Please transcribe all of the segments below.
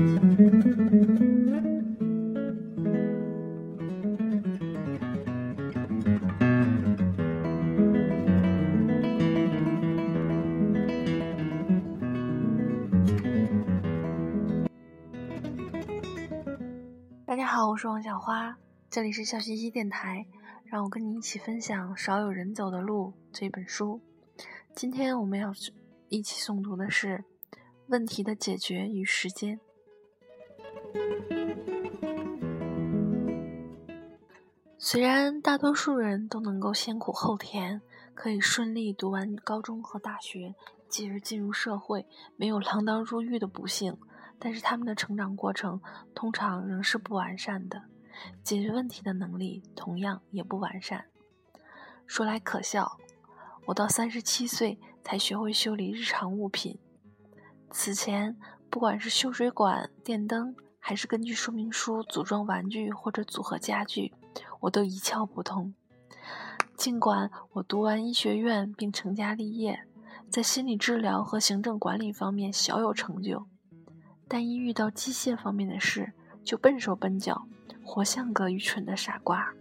大家好，我是王小花，这里是笑嘻嘻电台，让我跟你一起分享《少有人走的路》这本书。今天我们要一起诵读的是《问题的解决与时间》。虽然大多数人都能够先苦后甜，可以顺利读完高中和大学，继而进入社会，没有锒铛入狱的不幸。但是他们的成长过程通常仍是不完善的，解决问题的能力同样也不完善。说来可笑，我到三十七岁才学会修理日常物品，此前不管是修水管、电灯，还是根据说明书组装玩具或者组合家具，我都一窍不通。尽管我读完医学院并成家立业，在心理治疗和行政管理方面小有成就。但一遇到机械方面的事，就笨手笨脚，活像个愚蠢的傻瓜。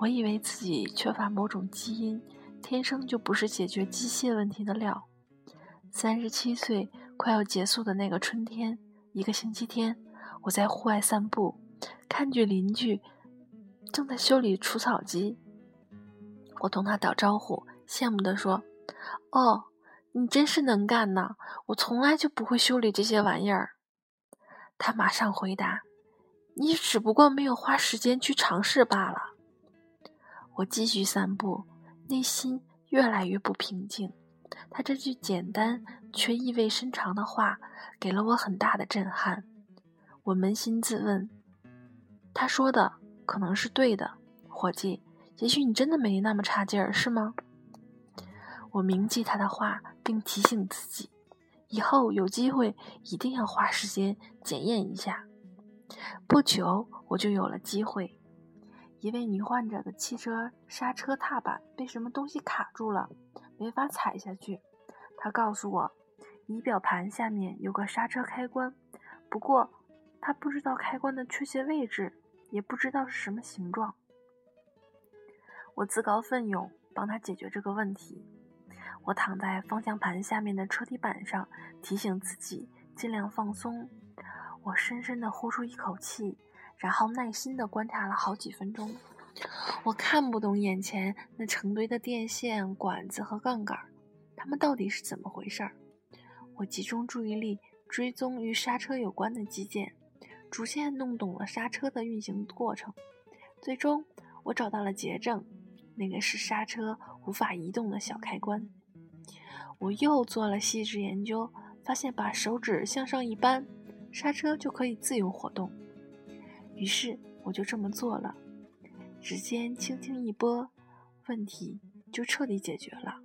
我以为自己缺乏某种基因，天生就不是解决机械问题的料。三十七岁快要结束的那个春天，一个星期天，我在户外散步，看见邻居正在修理除草机。我同他打招呼，羡慕地说：“哦。”你真是能干呐！我从来就不会修理这些玩意儿。他马上回答：“你只不过没有花时间去尝试罢了。”我继续散步，内心越来越不平静。他这句简单却意味深长的话给了我很大的震撼。我扪心自问：他说的可能是对的，伙计。也许你真的没那么差劲儿，是吗？我铭记他的话，并提醒自己，以后有机会一定要花时间检验一下。不久，我就有了机会。一位女患者的汽车刹车踏板被什么东西卡住了，没法踩下去。他告诉我，仪表盘下面有个刹车开关，不过他不知道开关的确切位置，也不知道是什么形状。我自告奋勇帮他解决这个问题。我躺在方向盘下面的车底板上，提醒自己尽量放松。我深深地呼出一口气，然后耐心地观察了好几分钟。我看不懂眼前那成堆的电线、管子和杠杆，它们到底是怎么回事儿？我集中注意力，追踪与刹车有关的机件，逐渐弄懂了刹车的运行过程。最终，我找到了结症，那个是刹车无法移动的小开关。我又做了细致研究，发现把手指向上一扳，刹车就可以自由活动。于是我就这么做了，指尖轻轻一拨，问题就彻底解决了。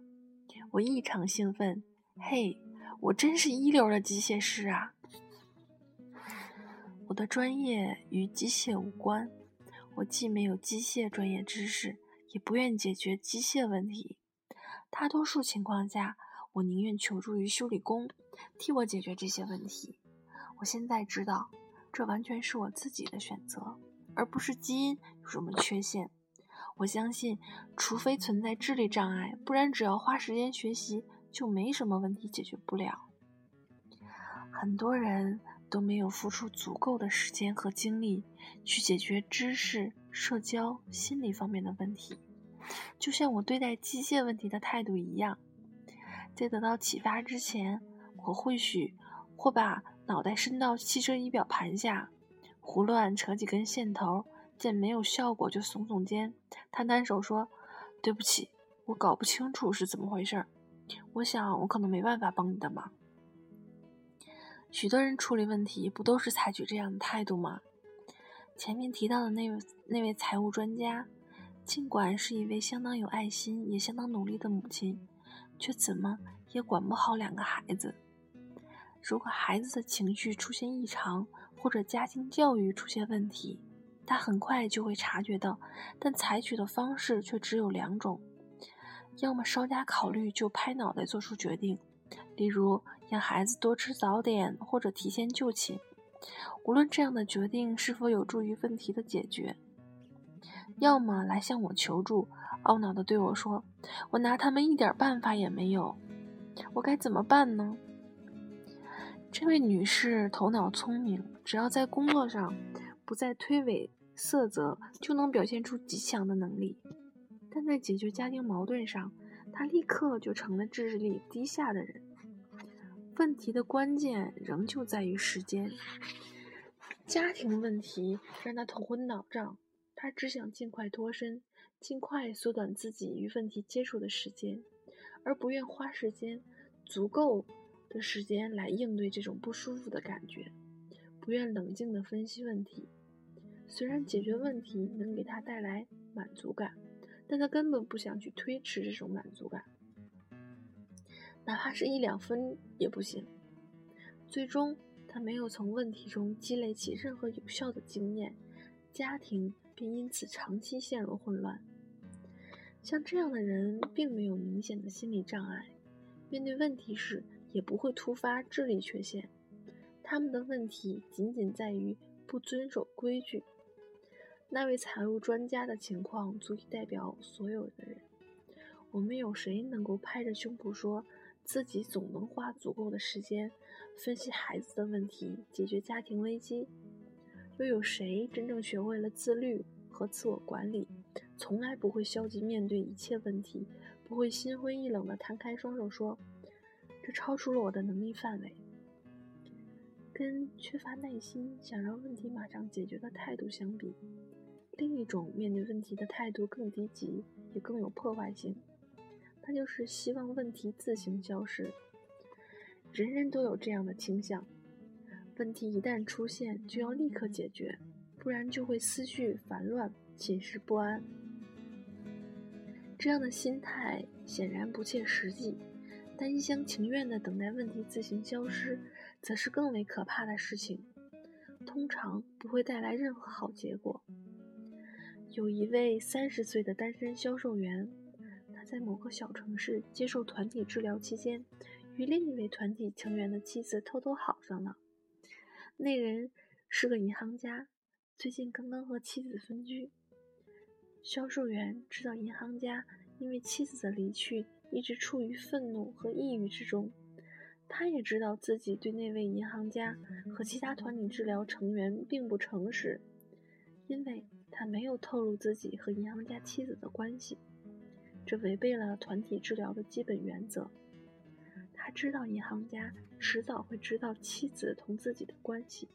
我异常兴奋，嘿，我真是一流的机械师啊！我的专业与机械无关，我既没有机械专业知识，也不愿解决机械问题。大多数情况下，我宁愿求助于修理工，替我解决这些问题。我现在知道，这完全是我自己的选择，而不是基因有什么缺陷。我相信，除非存在智力障碍，不然只要花时间学习，就没什么问题解决不了。很多人都没有付出足够的时间和精力去解决知识、社交、心理方面的问题，就像我对待机械问题的态度一样。在得到启发之前，我或许会把脑袋伸到汽车仪表盘下，胡乱扯几根线头，见没有效果就耸耸肩，摊摊手说：“对不起，我搞不清楚是怎么回事。我想我可能没办法帮你的忙。”许多人处理问题不都是采取这样的态度吗？前面提到的那位那位财务专家，尽管是一位相当有爱心也相当努力的母亲。却怎么也管不好两个孩子。如果孩子的情绪出现异常，或者家庭教育出现问题，他很快就会察觉到，但采取的方式却只有两种：要么稍加考虑就拍脑袋做出决定，例如让孩子多吃早点或者提前就寝；无论这样的决定是否有助于问题的解决，要么来向我求助，懊恼地对我说：“我拿他们一点办法也没有，我该怎么办呢？”这位女士头脑聪明，只要在工作上不再推诿色泽，就能表现出极强的能力；但在解决家庭矛盾上，她立刻就成了智力低下的人。问题的关键仍旧在于时间。家庭问题让她头昏脑胀，她只想尽快脱身，尽快缩短自己与问题接触的时间，而不愿花时间足够的时间来应对这种不舒服的感觉，不愿冷静地分析问题。虽然解决问题能给他带来满足感，但他根本不想去推迟这种满足感。哪怕是一两分也不行。最终，他没有从问题中积累起任何有效的经验，家庭便因此长期陷入混乱。像这样的人，并没有明显的心理障碍，面对问题时也不会突发智力缺陷。他们的问题仅仅在于不遵守规矩。那位财务专家的情况足以代表所有的人。我们有谁能够拍着胸脯说？自己总能花足够的时间分析孩子的问题，解决家庭危机。又有谁真正学会了自律和自我管理，从来不会消极面对一切问题，不会心灰意冷地摊开双手说：“这超出了我的能力范围。”跟缺乏耐心、想让问题马上解决的态度相比，另一种面对问题的态度更低级，也更有破坏性。那就是希望问题自行消失。人人都有这样的倾向：问题一旦出现，就要立刻解决，不然就会思绪烦乱、寝食不安。这样的心态显然不切实际，但一厢情愿地等待问题自行消失，则是更为可怕的事情，通常不会带来任何好结果。有一位三十岁的单身销售员。他在某个小城市接受团体治疗期间，与另一位团体成员的妻子偷偷好上了。那人是个银行家，最近刚刚和妻子分居。销售员知道银行家因为妻子的离去一直处于愤怒和抑郁之中，他也知道自己对那位银行家和其他团体治疗成员并不诚实，因为他没有透露自己和银行家妻子的关系。这违背了团体治疗的基本原则。他知道银行家迟早会知道妻子同自己的关系。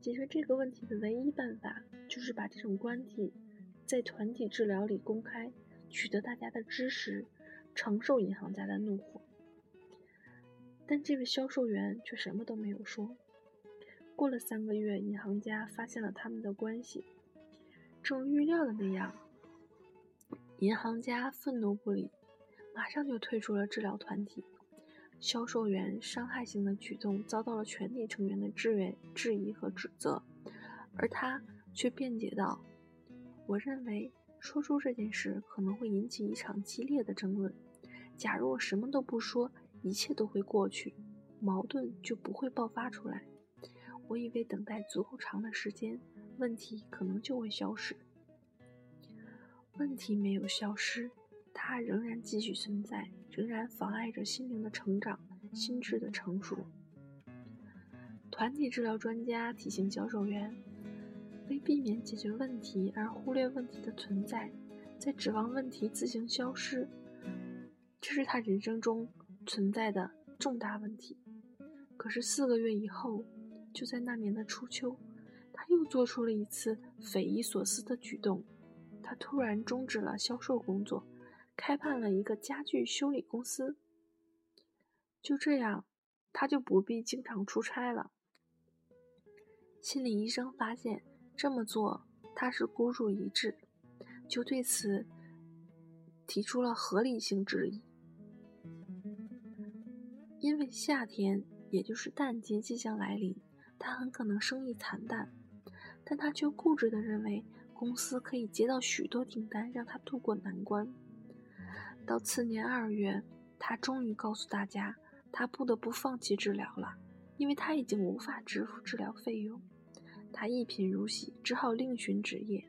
解决这个问题的唯一办法就是把这种关系在团体治疗里公开，取得大家的支持，承受银行家的怒火。但这位销售员却什么都没有说。过了三个月，银行家发现了他们的关系，正如预料的那样。银行家愤怒不已，马上就退出了治疗团体。销售员伤害性的举动遭到了全体成员的质疑、质疑和指责，而他却辩解道：“我认为说出这件事可能会引起一场激烈的争论。假如我什么都不说，一切都会过去，矛盾就不会爆发出来。我以为等待足够长的时间，问题可能就会消失。”问题没有消失，它仍然继续存在，仍然妨碍着心灵的成长、心智的成熟。团体治疗专家提醒销售员：为避免解决问题而忽略问题的存在，在指望问题自行消失，这是他人生中存在的重大问题。可是四个月以后，就在那年的初秋，他又做出了一次匪夷所思的举动。他突然终止了销售工作，开办了一个家具修理公司。就这样，他就不必经常出差了。心理医生发现这么做他是孤注一掷，就对此提出了合理性质疑。因为夏天，也就是淡季即将来临，他很可能生意惨淡，但他却固执地认为。公司可以接到许多订单，让他渡过难关。到次年二月，他终于告诉大家，他不得不放弃治疗了，因为他已经无法支付治疗费用，他一贫如洗，只好另寻职业。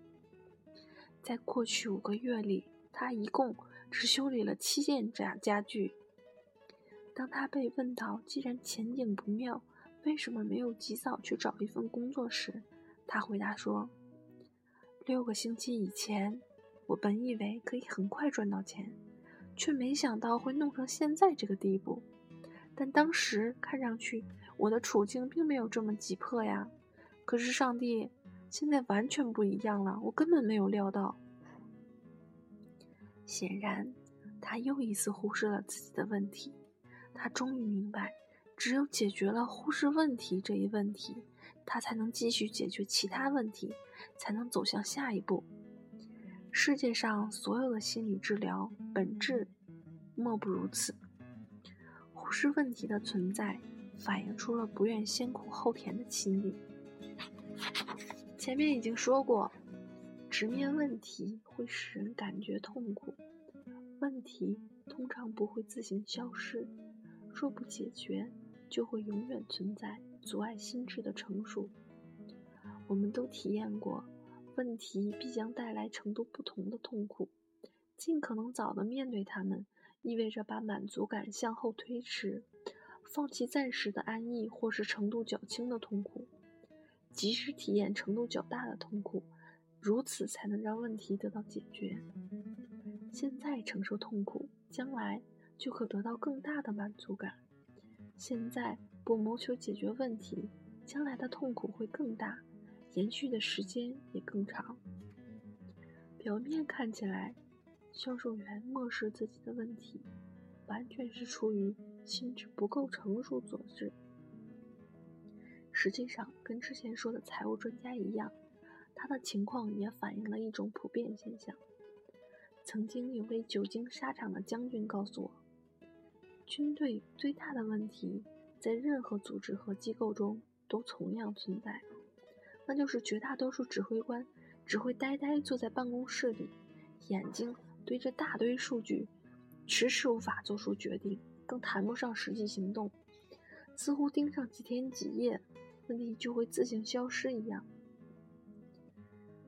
在过去五个月里，他一共只修理了七件家家具。当他被问到既然前景不妙，为什么没有及早去找一份工作时，他回答说：“六个星期以前，我本以为可以很快赚到钱，却没想到会弄成现在这个地步。但当时看上去，我的处境并没有这么急迫呀。可是上帝，现在完全不一样了，我根本没有料到。显然，他又一次忽视了自己的问题。他终于明白。”只有解决了忽视问题这一问题，他才能继续解决其他问题，才能走向下一步。世界上所有的心理治疗本质莫不如此。忽视问题的存在，反映出了不愿先苦后甜的心理。前面已经说过，直面问题会使人感觉痛苦，问题通常不会自行消失，若不解决。就会永远存在，阻碍心智的成熟。我们都体验过，问题必将带来程度不同的痛苦。尽可能早的面对它们，意味着把满足感向后推迟，放弃暂时的安逸或是程度较轻的痛苦，及时体验程度较大的痛苦，如此才能让问题得到解决。现在承受痛苦，将来就可得到更大的满足感。现在不谋求解决问题，将来的痛苦会更大，延续的时间也更长。表面看起来，销售员漠视自己的问题，完全是出于心智不够成熟所致。实际上，跟之前说的财务专家一样，他的情况也反映了一种普遍现象。曾经有位久经沙场的将军告诉我。军队最大的问题，在任何组织和机构中都同样存在，那就是绝大多数指挥官只会呆呆坐在办公室里，眼睛对着大堆数据，迟迟无法做出决定，更谈不上实际行动，似乎盯上几天几夜，问题就会自行消失一样。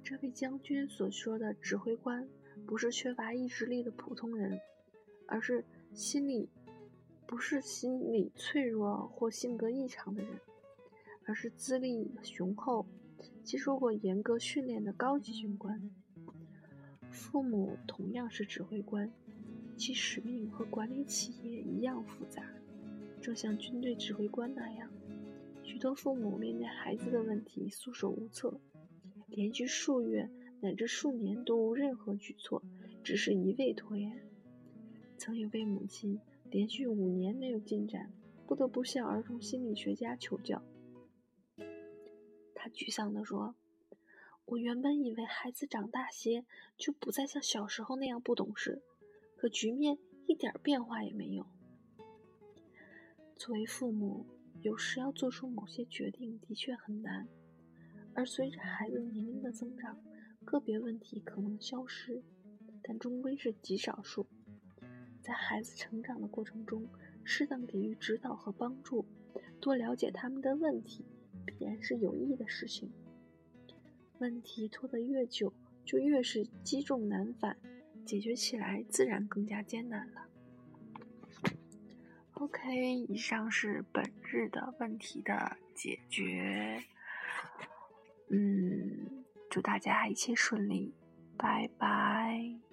这位将军所说的指挥官，不是缺乏意志力的普通人，而是心理。不是心理脆弱或性格异常的人，而是资历雄厚、接受过严格训练的高级军官。父母同样是指挥官，其使命和管理企业一样复杂，正像军队指挥官那样。许多父母面对孩子的问题束手无策，连续数月乃至数年都无任何举措，只是一味拖延。曾有位母亲。连续五年没有进展，不得不向儿童心理学家求教。他沮丧地说：“我原本以为孩子长大些就不再像小时候那样不懂事，可局面一点变化也没有。”作为父母，有时要做出某些决定的确很难，而随着孩子年龄的增长，个别问题可能消失，但终归是极少数。在孩子成长的过程中，适当给予指导和帮助，多了解他们的问题，必然是有益的事情。问题拖得越久，就越是积重难返，解决起来自然更加艰难了。OK，以上是本日的问题的解决。嗯，祝大家一切顺利，拜拜。